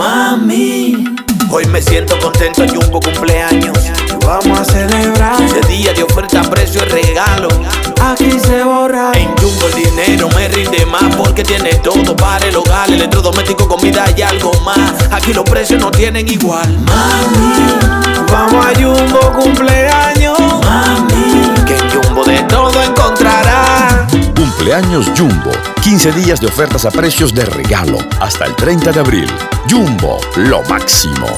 Mami, hoy me siento contento, Jumbo cumpleaños. Vamos a celebrar. Ese día de oferta, precio y regalo. Aquí se borra. En Jumbo el dinero me rinde más porque tiene todo para el hogar, electrodoméstico, comida y algo más. Aquí los precios no tienen igual. Mami, vamos a Jumbo cumpleaños. Mami, que en Jumbo de todo encontrará. Cumpleaños Jumbo. 15 días de ofertas a precios de regalo hasta el 30 de abril. Jumbo, lo máximo.